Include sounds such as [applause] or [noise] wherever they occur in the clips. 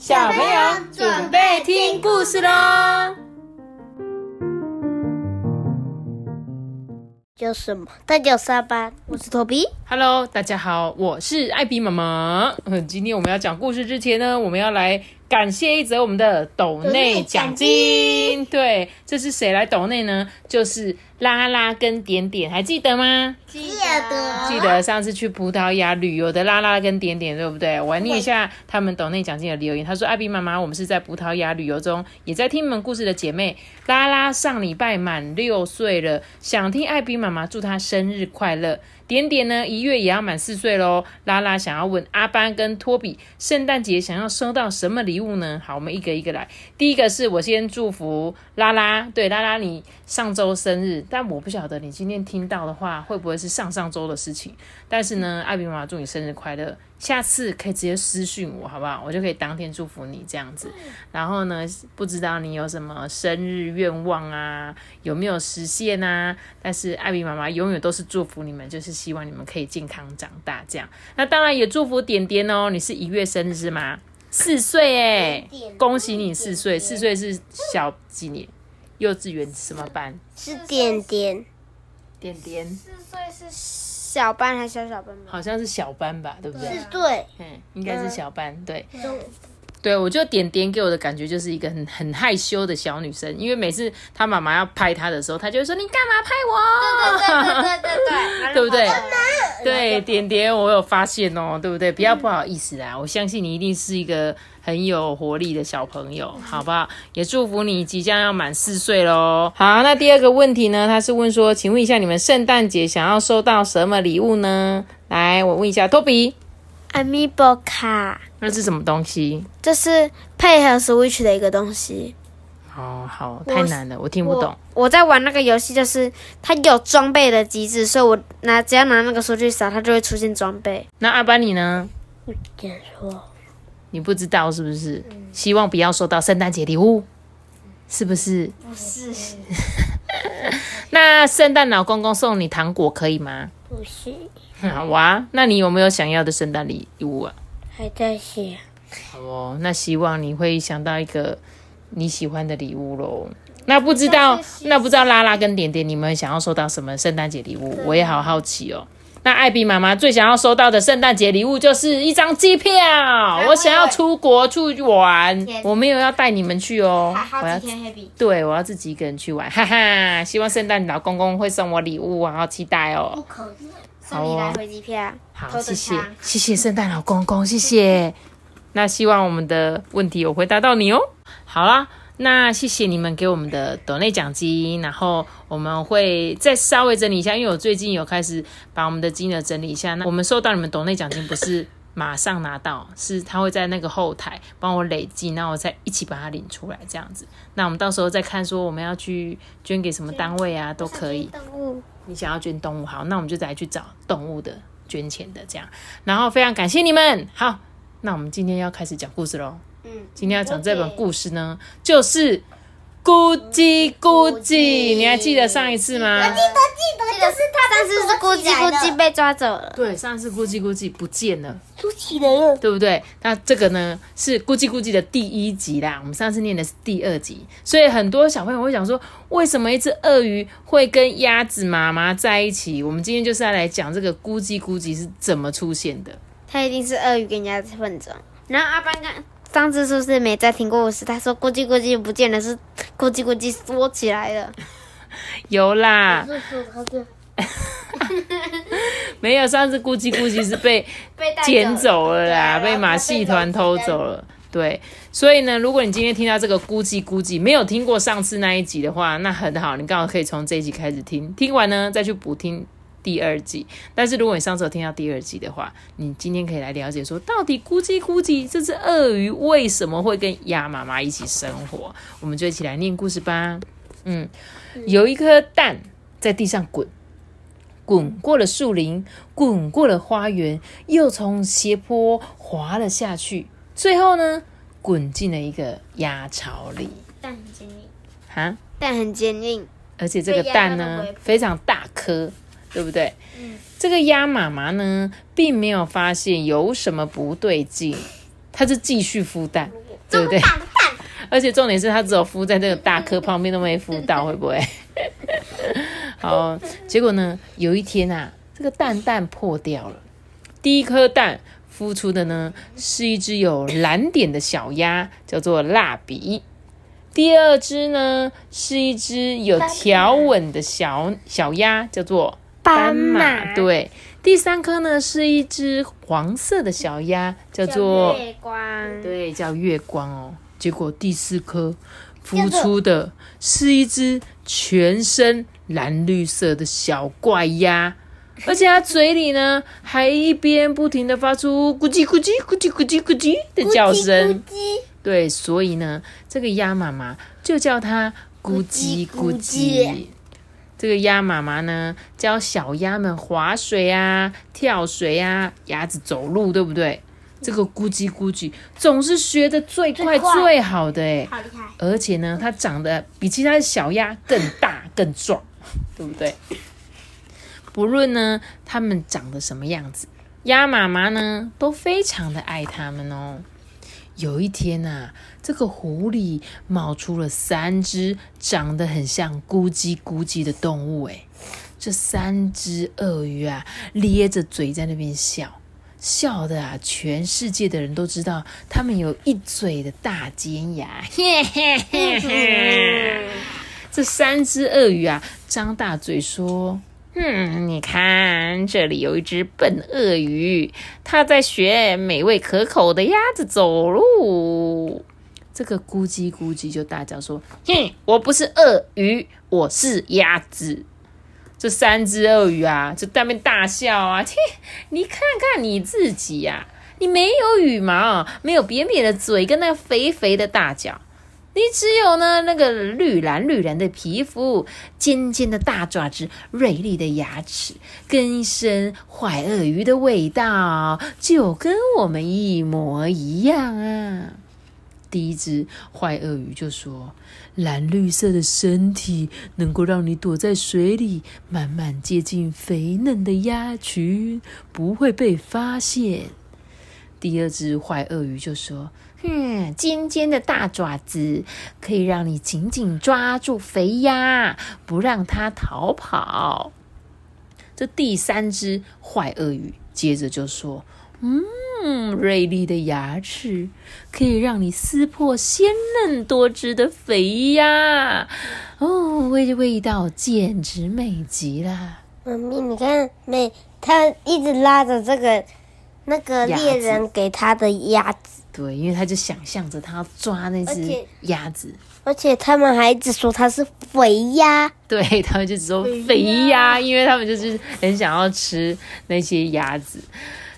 小朋友准备听故事喽。叫什么？大家上班，我是托比。Hello，大家好，我是艾比妈妈。嗯，[laughs] 今天我们要讲故事之前呢，我们要来感谢一则我们的抖内奖金。对，这是谁来抖内呢？就是拉拉跟点点，还记得吗？记得记得上次去葡萄牙旅游的拉拉跟点点，对不对？我来念一下他们抖内奖金的留言。他说：“艾比妈妈，我们是在葡萄牙旅游中，也在听你们故事的姐妹拉拉，上礼拜满六岁了，想听艾比妈妈祝她生日快乐。点点呢，一月也要满四岁喽。拉拉想要问阿班跟托比，圣诞节想要收到什么礼物呢？好，我们一个一个来。第一个是我先祝福拉拉，对拉拉，你上周生日，但我不晓得你今天听到的话会不会是上上周的事情。但是呢，艾比妈妈祝你生日快乐，下次可以直接私讯我，好不好？我就可以当天祝福你这样子。然后呢，不知道你有什么生日愿望啊，有没有实现啊？但是艾比妈妈永远都是祝福你们，就是希望你们可以健康长大这样。那当然也祝福点点哦，你是一月生日是吗？四岁哎恭喜你四岁，四岁是小几年？幼稚园什么班？是点点，点点四岁是小班还是小小班吗？好像是小班吧，对不对？是对，嗯，应该是小班，对。对，我觉得点点给我的感觉就是一个很很害羞的小女生，因为每次她妈妈要拍她的时候，她就会说：“你干嘛拍我？”对对对对，对不对？对，点点，我有发现哦，对不对？不要不好意思啊，我相信你一定是一个很有活力的小朋友，好不好？也祝福你即将要满四岁喽。好，那第二个问题呢？他是问说，请问一下，你们圣诞节想要收到什么礼物呢？来，我问一下托比，Amiibo 卡，那是什么东西？这是配合 Switch 的一个东西。哦，好，太难了，我听不懂。我我在玩那个游戏，就是它有装备的机制，所以我拿只要拿那个数据扫，它就会出现装备。那阿班你呢？点说你不知道是不是？希望不要收到圣诞节礼物，是不是？不是，[laughs] 那圣诞老公公送你糖果可以吗？不是，好 [laughs] 哇，那你有没有想要的圣诞礼物啊？还在想，好哦，那希望你会想到一个你喜欢的礼物喽。那不知道，那不知道拉拉跟点点，你们想要收到什么圣诞节礼物？我也好好奇哦。那艾比妈妈最想要收到的圣诞节礼物就是一张机票，我想要出国去玩，我没有要带你们去哦，我要。对我要自己一个人去玩，哈哈。希望圣诞老公公会送我礼物，我好期待哦。可以，好哦，回机票。好，谢谢，谢谢圣诞老公公，谢谢。[laughs] 那希望我们的问题有回答到你哦。好啦，那谢谢你们给我们的抖内奖金，然后我们会再稍微整理一下，因为我最近有开始把我们的金额整理一下。那我们收到你们抖内奖金不是马上拿到，是他会在那个后台帮我累计，那我再一起把它领出来，这样子。那我们到时候再看说我们要去捐给什么单位啊，都可以。动物你想要捐动物，好，那我们就再去找动物的捐钱的这样。然后非常感谢你们，好，那我们今天要开始讲故事喽。嗯，今天要讲这本故事呢，就是咕叽咕叽，你还记得上一次吗？我记得记得就是他上次是咕叽咕叽被抓走了。对，上次咕叽咕叽不见了，出起来了，对不对？那这个呢是咕叽咕叽的第一集啦，我们上次念的是第二集，所以很多小朋友会想说，为什么一只鳄鱼会跟鸭子妈妈在一起？我们今天就是要来讲这个咕叽咕叽是怎么出现的。它一定是鳄鱼跟鸭子混种。然后阿班刚上次是不是没再听过故事？他说咕叽咕叽不见了，是咕叽咕叽缩起来了。[laughs] 有啦，[laughs] 没有上次咕叽咕叽是被 [laughs] 被带捡走了啦，被马戏团偷走了。对，所以呢，如果你今天听到这个咕叽咕叽，没有听过上次那一集的话，那很好，你刚好可以从这一集开始听，听完呢再去补听第二季。但是如果你上次有听到第二季的话，你今天可以来了解说，到底咕叽咕叽这只鳄鱼为什么会跟鸭妈妈一起生活？我们就一起来念故事吧。嗯，有一颗蛋在地上滚。滚过了树林，滚过了花园，又从斜坡滑了下去，最后呢，滚进了一个鸭巢里。蛋很坚硬，哈，蛋很坚硬。而且这个蛋呢非常大颗，对不对？这个鸭妈妈呢，并没有发现有什么不对劲，它是继续孵蛋。对不对？[laughs] 而且重点是它只有孵在这个大颗旁边都没孵到，会不会？[laughs] 好，结果呢，有一天啊，这个蛋蛋破掉了，第一颗蛋孵出的呢是一只有蓝点的小鸭，叫做蜡笔。第二只呢是一只有条纹的小小鸭，叫做斑马。对，第三颗呢是一只黄色的小鸭，叫做月光，对，叫月光哦。结果第四颗孵出的是一只全身蓝绿色的小怪鸭，而且它嘴里呢还一边不停的发出咕叽咕叽咕叽咕叽咕叽的叫声。咕叽对，所以呢，这个鸭妈妈就叫它咕叽咕叽。这个鸭妈妈呢，教小鸭们划水啊、跳水啊，鸭子走路，对不对？这个咕叽咕叽总是学的最快最好的哎，好厉害！而且呢，它长得比其他的小鸭更大更壮，[laughs] 对不对？不论呢，它们长得什么样子，鸭妈妈呢都非常的爱它们哦。有一天呐、这个湖里冒出了三只长得很像咕叽咕叽的动物，诶，这三只鳄鱼啊，咧着嘴在那边笑，笑的啊，全世界的人都知道它们有一嘴的大尖牙，嘿嘿嘿嘿。这三只鳄鱼啊，张大嘴说：“嗯，你看，这里有一只笨鳄鱼，它在学美味可口的鸭子走路。”这个咕叽咕叽就大叫说：“哼，我不是鳄鱼，我是鸭子。”这三只鳄鱼啊，就在那边大笑啊！切，你看看你自己呀、你没有羽毛，没有扁扁的嘴跟那个肥肥的大脚，你只有呢那个绿蓝绿蓝的皮肤，尖尖的大爪子，锐利的牙齿，跟一身坏鳄鱼的味道，就跟我们一模一样啊！第一只坏鳄鱼就说：“蓝绿色的身体能够让你躲在水里，慢慢接近肥嫩的鸭群，不会被发现。”第二只坏鳄鱼就说：“哼，尖尖的大爪子可以让你紧紧抓住肥鸭，不让它逃跑。”这第三只坏鳄鱼接着就说：“嗯，锐利的牙齿可以让你撕破鲜嫩多汁的肥鸭，哦，味味道简直美极了。妈咪，你看，没他一直拉着这个那个猎人给他的鸭子，对，因为他就想象着他要抓那只鸭子，而且他们还一直说它是肥鸭。[laughs] 对他们就只说肥鸭，因为他们就是很想要吃那些鸭子。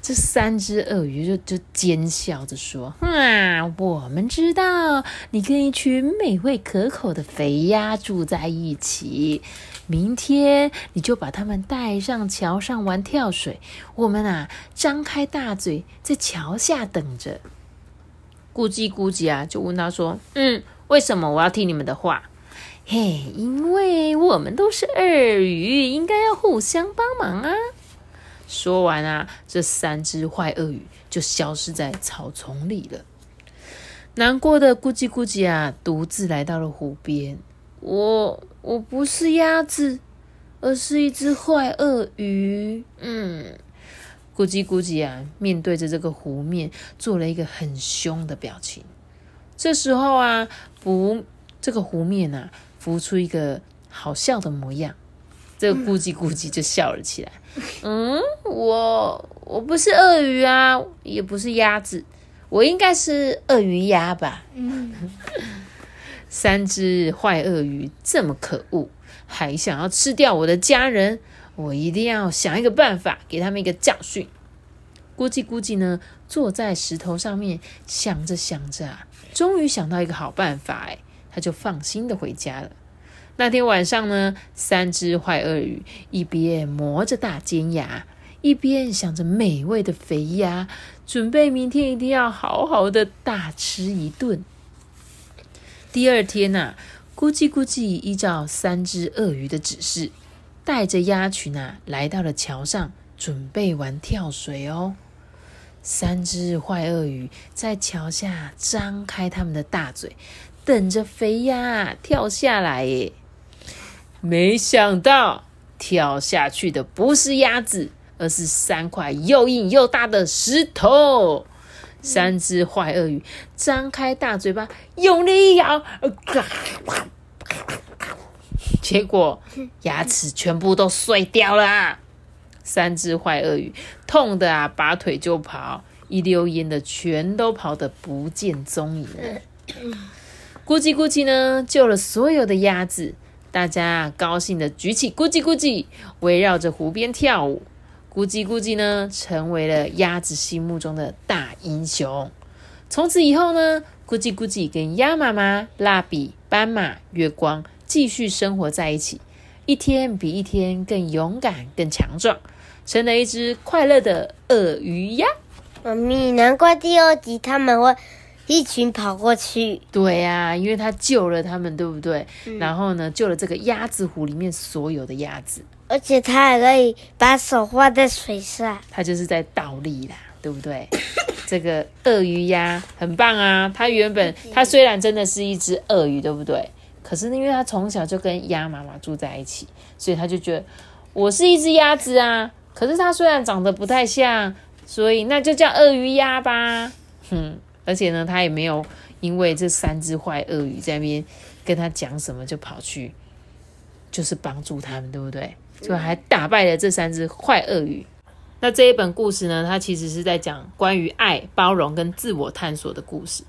这三只鳄鱼就就奸笑着说：“啊，我们知道你跟一群美味可口的肥鸭住在一起，明天你就把它们带上桥上玩跳水。我们啊，张开大嘴在桥下等着。”咕叽咕叽啊，就问他说：“嗯，为什么我要听你们的话？”嘿，因为我们都是鳄鱼，应该要互相帮忙啊！说完啊，这三只坏鳄鱼就消失在草丛里了。难过的咕叽咕叽啊，独自来到了湖边。我我不是鸭子，而是一只坏鳄鱼。嗯，咕叽咕叽啊，面对着这个湖面，做了一个很凶的表情。这时候啊，湖这个湖面啊，浮出一个好笑的模样。这咕叽咕叽就笑了起来。嗯，我我不是鳄鱼啊，也不是鸭子，我应该是鳄鱼鸭吧？三只坏鳄鱼这么可恶，还想要吃掉我的家人，我一定要想一个办法，给他们一个教训。咕叽咕叽呢，坐在石头上面想着想着啊，终于想到一个好办法，哎，他就放心的回家了。那天晚上呢，三只坏鳄鱼一边磨着大尖牙，一边想着美味的肥鸭，准备明天一定要好好的大吃一顿。第二天呐、咕叽咕叽依照三只鳄鱼的指示，带着鸭群啊来到了桥上，准备玩跳水哦。三只坏鳄鱼在桥下张开他们的大嘴，等着肥鸭跳下来耶。没想到跳下去的不是鸭子，而是三块又硬又大的石头。三只坏鳄鱼张开大嘴巴，用力一咬，呃结果牙齿全部都碎掉了。三只坏鳄鱼痛的啊，拔腿就跑，一溜烟的全都跑得不见踪影了。咕叽咕叽呢，救了所有的鸭子，大家高兴的举起咕叽咕叽，围绕着湖边跳舞。咕叽咕叽呢，成为了鸭子心目中的大英雄。从此以后呢，咕叽咕叽跟鸭妈妈、蜡笔、斑马、月光继续生活在一起，一天比一天更勇敢、更强壮，成了一只快乐的鳄鱼鸭。妈咪，难怪第二集他们会一群跑过去。对呀、因为他救了他们，对不对？然后呢，救了这个鸭子湖里面所有的鸭子，而且他还可以把手画在水上。他就是在倒立啦，对不对？[coughs] 这个鳄鱼鸭很棒啊！它原本它虽然真的是一只鳄鱼，对不对？可是因为他从小就跟鸭妈妈住在一起，所以他就觉得我是一只鸭子啊。可是它虽然长得不太像，所以那就叫鳄鱼鸭吧。哼，而且呢，它也没有因为这三只坏鳄鱼在那边跟他讲什么就跑去，就是帮助他们，对不对？所以还打败了这三只坏鳄鱼。那这一本故事呢，它其实是在讲关于爱、包容跟自我探索的故事。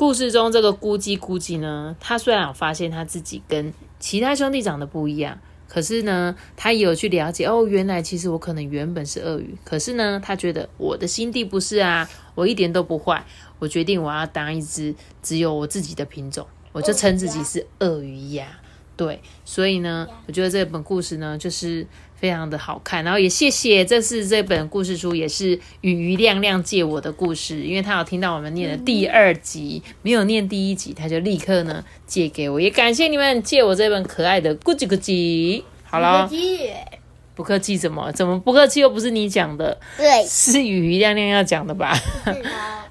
故事中这个咕叽咕叽呢，他虽然有发现他自己跟其他兄弟长得不一样，可是呢，他也有去了解哦，原来其实我可能原本是鳄鱼，可是呢，他觉得我的心地不是啊，我一点都不坏，我决定我要当一只只有我自己的品种，我就称自己是鳄鱼鸭。对，所以呢，我觉得这本故事呢，就是非常的好看，然后也谢谢这次这本故事书也是雨鱼亮亮借我的故事，因为他有听到我们念的第二集，没有念第一集，他就立刻呢借给我，也感谢你们借我这本可爱的咕叽咕叽。好了，不客气，怎么怎么不客气？又不是你讲的，对，是雨鱼亮亮要讲的吧？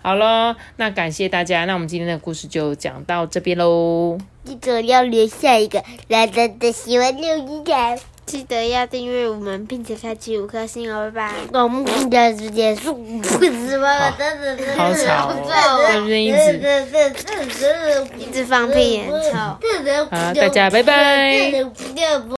好咯，那感谢大家，那我们今天的故事就讲到这边喽。记得要留下一个蓝蓝的喜欢六一点。记得要订阅我们，并且开启五颗星哦，拜拜。我们的时间是不是吗？好吵哦，在那边一直。一直放屁，很臭。好，大家拜拜。